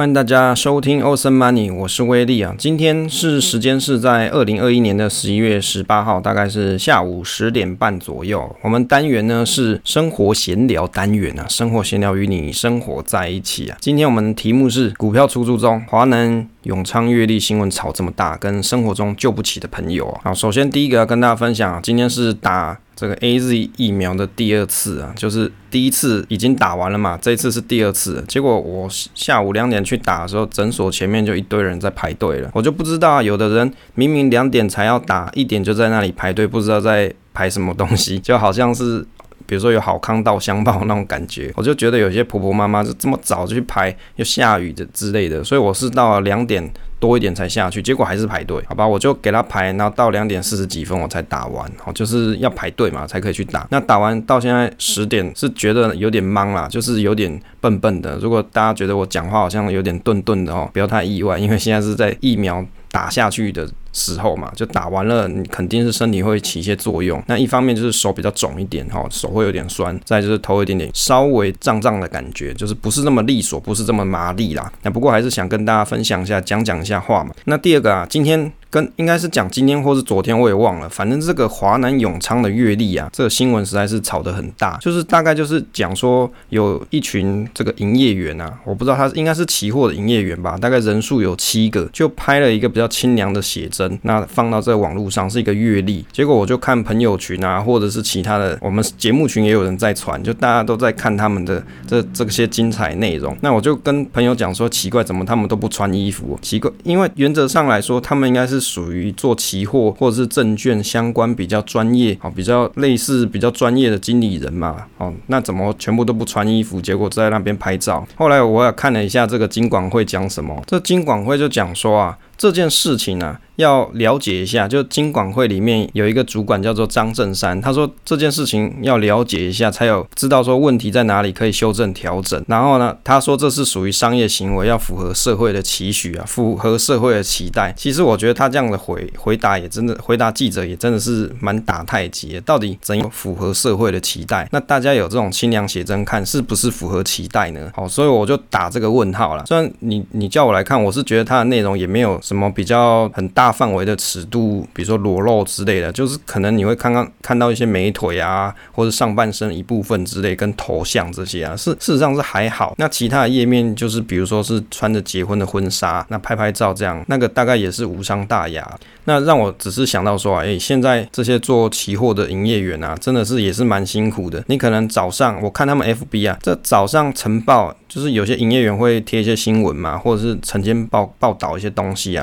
欢迎大家收听欧森 money，我是威利啊。今天是时间是在二零二一年的十一月十八号，大概是下午十点半左右。我们单元呢是生活闲聊单元啊，生活闲聊与你生活在一起啊。今天我们的题目是股票出租中，华南永昌月历新闻炒这么大，跟生活中救不起的朋友啊。好，首先第一个要跟大家分享，今天是打。这个 AZ 疫苗的第二次啊，就是第一次已经打完了嘛，这次是第二次。结果我下午两点去打的时候，诊所前面就一堆人在排队了。我就不知道，有的人明明两点才要打，一点就在那里排队，不知道在排什么东西，就好像是比如说有好康到相报那种感觉。我就觉得有些婆婆妈妈就这么早就去排，又下雨的之类的，所以我是到了两点。多一点才下去，结果还是排队，好吧，我就给他排，然后到两点四十几分我才打完，哦，就是要排队嘛，才可以去打。那打完到现在十点，是觉得有点懵啦，就是有点笨笨的。如果大家觉得我讲话好像有点顿顿的哦，不要太意外，因为现在是在疫苗打下去的时候嘛，就打完了，你肯定是身体会起一些作用。那一方面就是手比较肿一点哈，手会有点酸；再就是头有一点点稍微胀胀的感觉，就是不是那么利索，不是这么麻利啦。那不过还是想跟大家分享一下，讲讲一下话嘛。那第二个啊，今天。跟应该是讲今天或是昨天，我也忘了。反正这个华南永昌的月历啊，这个新闻实在是炒得很大。就是大概就是讲说有一群这个营业员啊，我不知道他应该是期货的营业员吧，大概人数有七个，就拍了一个比较清凉的写真，那放到这个网络上是一个月历。结果我就看朋友群啊，或者是其他的，我们节目群也有人在传，就大家都在看他们的这这些精彩内容。那我就跟朋友讲说，奇怪，怎么他们都不穿衣服？奇怪，因为原则上来说，他们应该是。属于做期货或者是证券相关比较专业，啊，比较类似比较专业的经理人嘛，哦，那怎么全部都不穿衣服，结果在那边拍照？后来我也看了一下这个金管会讲什么，这金管会就讲说啊，这件事情呢、要了解一下，就金管会里面有一个主管叫做张正山，他说这件事情要了解一下，才有知道说问题在哪里，可以修正调整。然后呢，他说这是属于商业行为，要符合社会的期许啊，符合社会的期待。其实我觉得他这样的回回答也真的，回答记者也真的是蛮打太极。到底怎样符合社会的期待？那大家有这种清凉写真看，是不是符合期待呢？好，所以我就打这个问号了。虽然你你叫我来看，我是觉得它的内容也没有什么比较很大。范围的尺度，比如说裸露之类的，就是可能你会看看看到一些美腿啊，或者上半身一部分之类，跟头像这些啊，是事实上是还好。那其他的页面就是，比如说是穿着结婚的婚纱，那拍拍照这样，那个大概也是无伤大雅。那让我只是想到说，哎，现在这些做期货的营业员啊，真的是也是蛮辛苦的。你可能早上我看他们 FB 啊，这早上晨报就是有些营业员会贴一些新闻嘛，或者是晨间报报道一些东西啊。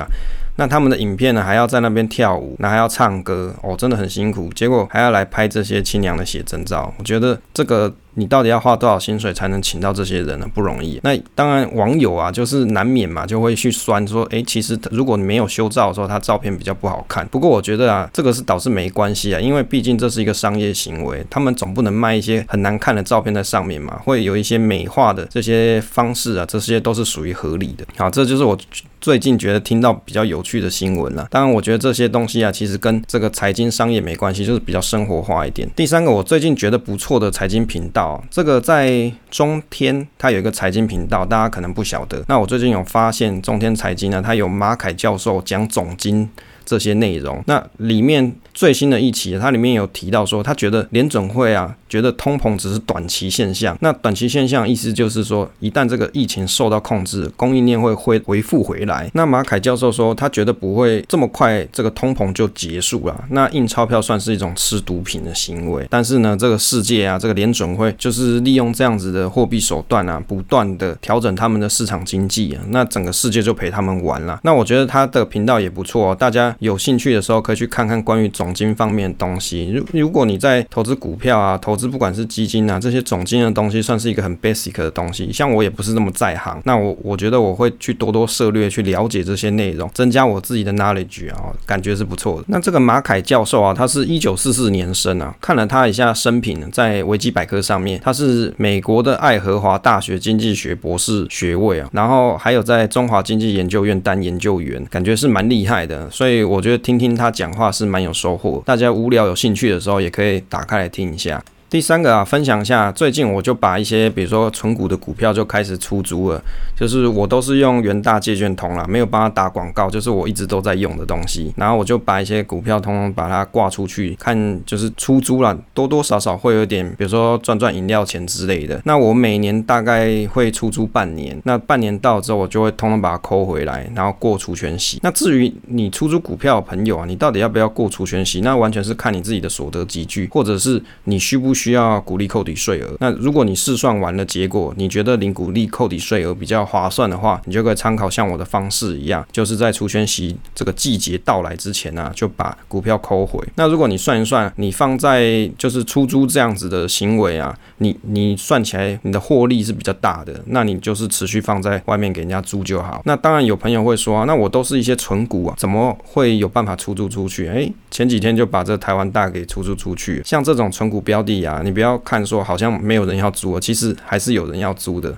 那他们的影片呢，还要在那边跳舞，那还要唱歌，哦，真的很辛苦。结果还要来拍这些清凉的写真照，我觉得这个。你到底要花多少薪水才能请到这些人呢？不容易。那当然，网友啊，就是难免嘛，就会去酸说，诶，其实如果你没有修照的时候，他照片比较不好看。不过我觉得啊，这个是倒是没关系啊，因为毕竟这是一个商业行为，他们总不能卖一些很难看的照片在上面嘛，会有一些美化的这些方式啊，这些都是属于合理的。好，这就是我最近觉得听到比较有趣的新闻了。当然，我觉得这些东西啊，其实跟这个财经商业没关系，就是比较生活化一点。第三个，我最近觉得不错的财经频道。这个在中天，它有一个财经频道，大家可能不晓得。那我最近有发现，中天财经呢，它有马凯教授讲总经这些内容。那里面最新的一期，它里面有提到说，他觉得联准会啊。觉得通膨只是短期现象，那短期现象意思就是说，一旦这个疫情受到控制，供应链会恢恢复回来。那马凯教授说，他觉得不会这么快，这个通膨就结束了。那印钞票算是一种吃毒品的行为，但是呢，这个世界啊，这个联准会就是利用这样子的货币手段啊，不断的调整他们的市场经济啊，那整个世界就陪他们玩了。那我觉得他的频道也不错哦，大家有兴趣的时候可以去看看关于总经方面的东西。如如果你在投资股票啊，投资不管是基金啊，这些总经的东西，算是一个很 basic 的东西。像我也不是那么在行，那我我觉得我会去多多涉略，去了解这些内容，增加我自己的 knowledge 啊，感觉是不错的。那这个马凯教授啊，他是一九四四年生啊，看了他一下生平，在维基百科上面，他是美国的爱荷华大学经济学博士学位啊，然后还有在中华经济研究院当研究员，感觉是蛮厉害的。所以我觉得听听他讲话是蛮有收获。大家无聊有兴趣的时候，也可以打开来听一下。第三个啊，分享一下，最近我就把一些比如说存股的股票就开始出租了，就是我都是用元大借券通啦，没有帮他打广告，就是我一直都在用的东西。然后我就把一些股票通通把它挂出去，看就是出租了，多多少少会有点，比如说赚赚饮料钱之类的。那我每年大概会出租半年，那半年到之后，我就会通通把它抠回来，然后过除权息。那至于你出租股票朋友啊，你到底要不要过除权息？那完全是看你自己的所得级距，或者是你需不需要股利扣抵税额。那如果你试算完了结果，你觉得领股利扣抵税额比较划算的话，你就可以参考像我的方式一样，就是在除权息这个季节到来之前、啊，就把股票抠回。那如果你算一算，你放在就是出租这样子的行为啊，你你算起来你的获利是比较大的，那你就是持续放在外面给人家租就好。那当然有朋友会说啊，那我都是一些存股啊，怎么会有办法出租出去？诶，前几天就把这台湾大给出租出去，像这种存股标的啊，啊你不要看说好像没有人要租，其实还是有人要租的。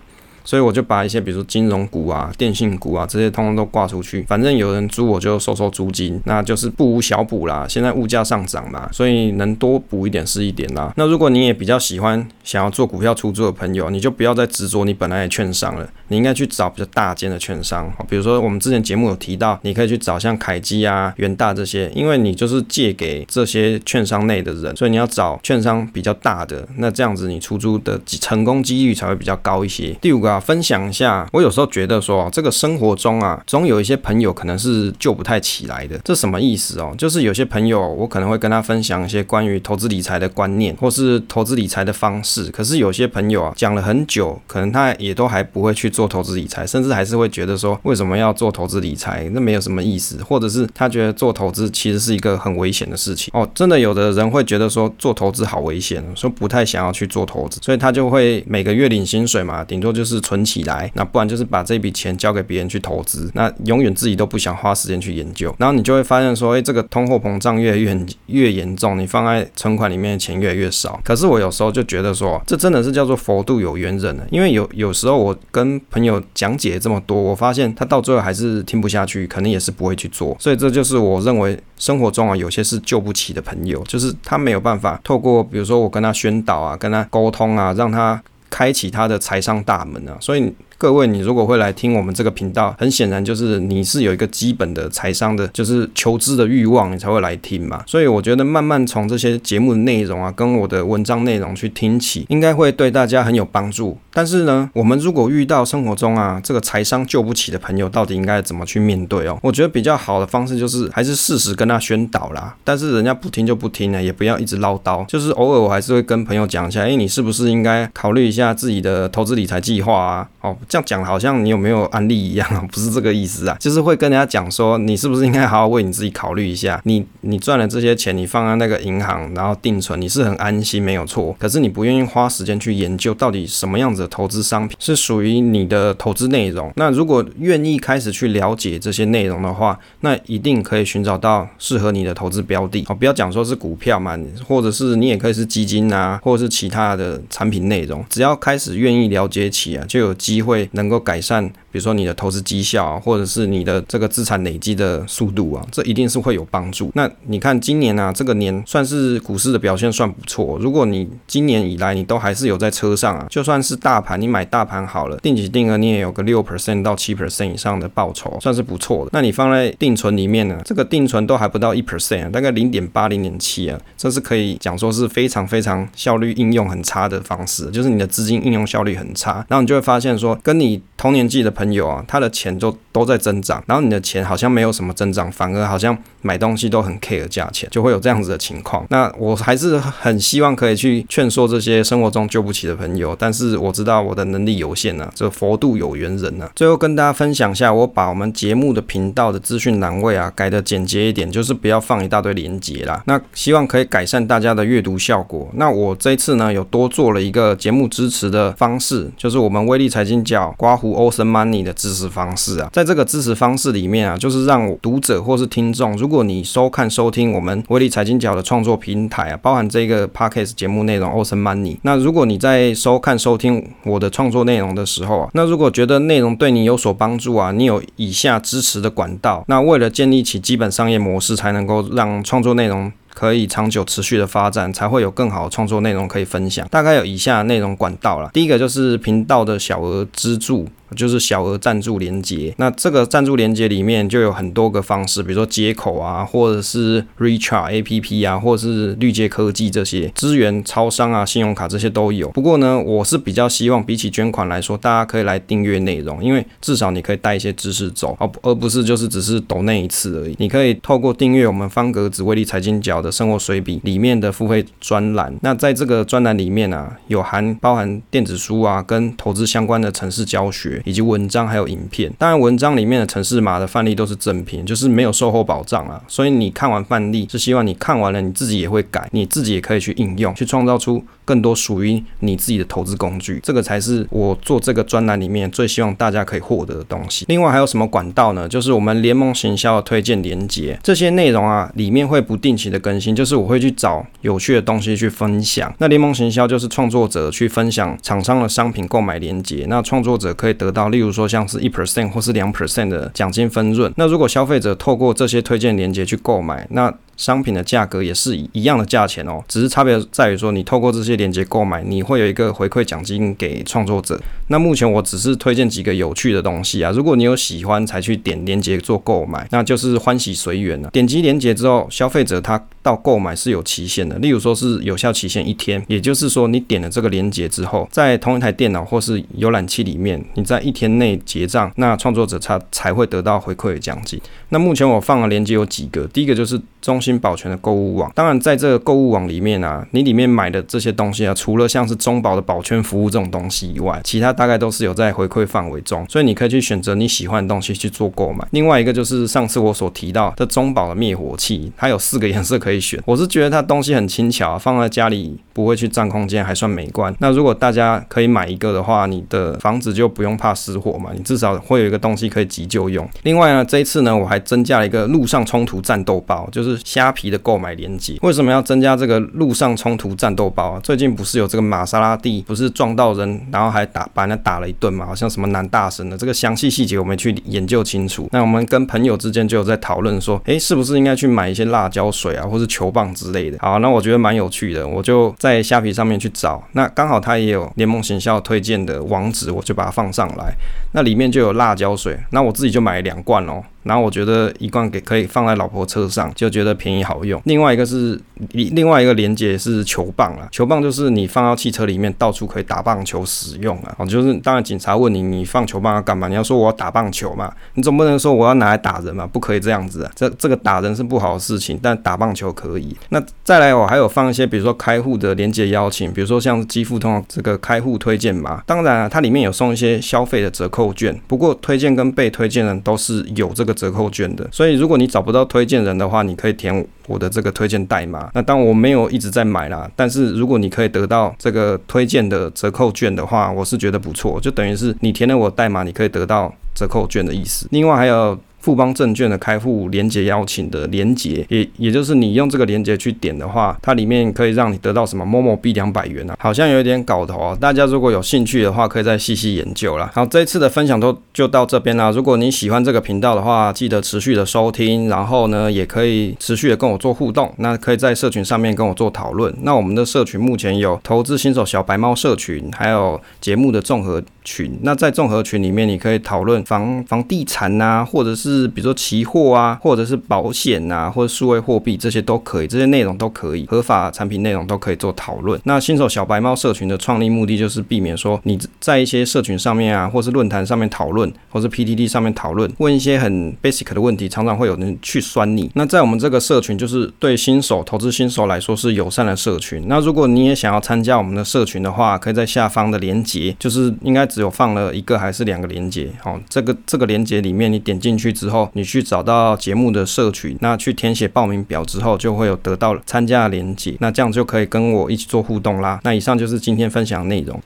所以我就把一些比如说金融股啊、电信股啊这些通通都挂出去，反正有人租我就收收租金，那就是不无小补啦。现在物价上涨嘛，所以能多补一点是一点啦。那如果你也比较喜欢想要做股票出租的朋友，你就不要再执着你本来的券商了，你应该去找比较大间的券商，比如说我们之前节目有提到，你可以去找像凯基啊、元大这些，因为你就是借给这些券商内的人，所以你要找券商比较大的，那这样子你出租的成功几率才会比较高一些。第五个。啊，分享一下，我有时候觉得说，这个生活中啊，总有一些朋友可能是救不太起来的。这什么意思哦？就是有些朋友，我可能会跟他分享一些关于投资理财的观念，或是投资理财的方式。可是有些朋友啊，讲了很久，可能他也都还不会去做投资理财，甚至还是会觉得说，为什么要做投资理财？那没有什么意思，或者是他觉得做投资其实是一个很危险的事情哦。真的有的人会觉得说，做投资好危险，说不太想要去做投资，所以他就会每个月领薪水嘛，顶多就是。存起来，那不然就是把这笔钱交给别人去投资，那永远自己都不想花时间去研究，然后你就会发现说，诶，这个通货膨胀越越越严重，你放在存款里面的钱越来越少。可是我有时候就觉得说，这真的是叫做佛度有缘人了，因为有有时候我跟朋友讲解这么多，我发现他到最后还是听不下去，可能也是不会去做。所以这就是我认为生活中啊，有些是救不起的朋友，就是他没有办法透过比如说我跟他宣导啊，跟他沟通啊，让他。开启他的财商大门啊，所以。各位，你如果会来听我们这个频道，很显然就是你是有一个基本的财商的，就是求知的欲望，你才会来听嘛。所以我觉得慢慢从这些节目的内容啊，跟我的文章内容去听起，应该会对大家很有帮助。但是呢，我们如果遇到生活中啊这个财商救不起的朋友，到底应该怎么去面对哦？我觉得比较好的方式就是还是适时跟他宣导啦。但是人家不听就不听呢，也不要一直唠叨。就是偶尔我还是会跟朋友讲一下，诶，你是不是应该考虑一下自己的投资理财计划啊？哦。这样讲好像你有没有案例一样啊，不是这个意思啊，就是会跟人家讲说，你是不是应该好好为你自己考虑一下？你你赚了这些钱，你放在那个银行，然后定存，你是很安心，没有错。可是你不愿意花时间去研究，到底什么样子的投资商品是属于你的投资内容。那如果愿意开始去了解这些内容的话，那一定可以寻找到适合你的投资标的。哦，不要讲说是股票嘛，或者是你也可以是基金啊，或者是其他的产品内容。只要开始愿意了解起啊，就有机会。能够改善，比如说你的投资绩效啊，或者是你的这个资产累积的速度啊，这一定是会有帮助。那你看今年啊，这个年算是股市的表现算不错。如果你今年以来你都还是有在车上啊，就算是大盘，你买大盘好了，定期定额你也有个六 percent 到七 percent 以上的报酬，算是不错的。那你放在定存里面呢，这个定存都还不到一 percent，大概零点八、零点七啊，这是可以讲说是非常非常效率应用很差的方式，就是你的资金应用效率很差。然后你就会发现说。跟你同年纪的朋友啊，他的钱就都在增长，然后你的钱好像没有什么增长，反而好像买东西都很 care 价钱，就会有这样子的情况。那我还是很希望可以去劝说这些生活中救不起的朋友，但是我知道我的能力有限、啊，这佛度有缘人、啊。最后跟大家分享一下，我把我们节目的频道的资讯栏位啊改的简洁一点，就是不要放一大堆连接啦。那希望可以改善大家的阅读效果。那我这次呢，有多做了一个节目支持的方式，就是我们威力财经角刮胡 Awesome 你的支持方式啊，在这个支持方式里面啊，就是让读者或是听众，如果你收看收听我们威力财经角的创作平台啊，包含这个 Podcast 节目内容，Ocean Money 那如果你在收看收听我的创作内容的时候啊，那如果觉得内容对你有所帮助啊，你有以下支持的管道，那为了建立起基本商业模式，才能够让创作内容。可以长久持续的发展，才会有更好的创作内容可以分享。大概有以下内容管道啦，第一个就是频道的小额资助。就是小额赞助连接，那这个赞助连接里面就有很多个方式，比如说接口啊，或者是 Recharge APP 啊，或者是绿界科技这些资源超商啊、信用卡这些都有。不过呢，我是比较希望比起捐款来说，大家可以来订阅内容，因为至少你可以带一些知识走，而而不是就是只是抖那一次而已。你可以透过订阅我们方格子威力财经角的生活随笔里面的付费专栏，那在这个专栏里面啊，有含包含电子书啊，跟投资相关的程式教学。以及文章还有影片，当然文章里面的城市码的范例都是正品，就是没有售后保障啊。所以你看完范例是希望你看完了你自己也会改，你自己也可以去应用，去创造出更多属于你自己的投资工具。这个才是我做这个专栏里面最希望大家可以获得的东西。另外还有什么管道呢？就是我们联盟行销的推荐连接，这些内容啊里面会不定期的更新，就是我会去找有趣的东西去分享。那联盟行销就是创作者去分享厂商的商品购买连接，那创作者可以得。到，例如说像是一 percent 或是两 percent 的奖金分润，那如果消费者透过这些推荐链接去购买，那商品的价格也是一样的价钱哦，只是差别在于说，你透过这些链接购买，你会有一个回馈奖金给创作者。那目前我只是推荐几个有趣的东西啊，如果你有喜欢才去点链接做购买，那就是欢喜随缘了。点击链接之后，消费者他到购买是有期限的，例如说是有效期限一天，也就是说你点了这个链接之后，在同一台电脑或是浏览器里面，你在一天内结账，那创作者他才会得到回馈的奖金。那目前我放的链接有几个，第一个就是中心保全的购物网，当然在这个购物网里面啊，你里面买的这些东西啊，除了像是中保的保全服务这种东西以外，其他大概都是有在回馈范围中，所以你可以去选择你喜欢的东西去做购买。另外一个就是上次我所提到的中保的灭火器，它有四个颜色可以选，我是觉得它东西很轻巧，放在家里不会去占空间，还算美观。那如果大家可以买一个的话，你的房子就不用怕失火嘛，你至少会有一个东西可以急救用。另外呢，这一次呢，我还增加了一个陆上冲突战斗包，就是虾皮的。购买连接，为什么要增加这个路上冲突战斗包啊？最近不是有这个玛莎拉蒂不是撞到人，然后还打把人打了一顿嘛？好像什么男大神的，这个详细细节我没去研究清楚。那我们跟朋友之间就有在讨论说，诶，是不是应该去买一些辣椒水啊，或是球棒之类的？好，那我觉得蛮有趣的，我就在虾皮上面去找，那刚好它也有联盟行销推荐的网址，我就把它放上来。那里面就有辣椒水，那我自己就买了两罐哦。然后我觉得一罐给可以放在老婆车上，就觉得便宜好用。另外一个是另外一个连接是球棒啊，球棒就是你放到汽车里面，到处可以打棒球使用啊。哦，就是当然警察问你，你放球棒要干嘛？你要说我要打棒球嘛，你总不能说我要拿来打人嘛，不可以这样子啊。这这个打人是不好的事情，但打棒球可以。那再来我还有放一些，比如说开户的连接邀请，比如说像基富通这个开户推荐码。当然啊，它里面有送一些消费的折扣券，不过推荐跟被推荐人都是有这个。折扣券的，所以如果你找不到推荐人的话，你可以填我的这个推荐代码。那当我没有一直在买啦，但是如果你可以得到这个推荐的折扣券的话，我是觉得不错，就等于是你填了我代码，你可以得到折扣券的意思。另外还有。富邦证券的开户连接邀请的连接，也也就是你用这个连接去点的话，它里面可以让你得到什么某某币两百元啊，好像有一点搞头啊。大家如果有兴趣的话，可以再细细研究啦。好，这一次的分享都就到这边啦。如果你喜欢这个频道的话，记得持续的收听，然后呢，也可以持续的跟我做互动。那可以在社群上面跟我做讨论。那我们的社群目前有投资新手小白猫社群，还有节目的综合群。那在综合群里面，你可以讨论房房地产啊，或者是比如说期货啊，或者是保险啊，或者数位货币这些都可以，这些内容都可以，合法产品内容都可以做讨论。那新手小白猫社群的创立目的就是避免说你在一些社群上面啊，或是论坛上面讨论，或是 PTT 上面讨论，问一些很 basic 的问题，常常会有人去酸你。那在我们这个社群，就是对新手投资新手来说是友善的社群。那如果你也想要参加我们的社群的话，可以在下方的链接，就是应该只有放了一个还是两个连接？好，这个这个连接里面你点进去之后。你去找到节目的社群，那去填写报名表之后，就会有得到参加的连接，那这样就可以跟我一起做互动啦。那以上就是今天分享的内容。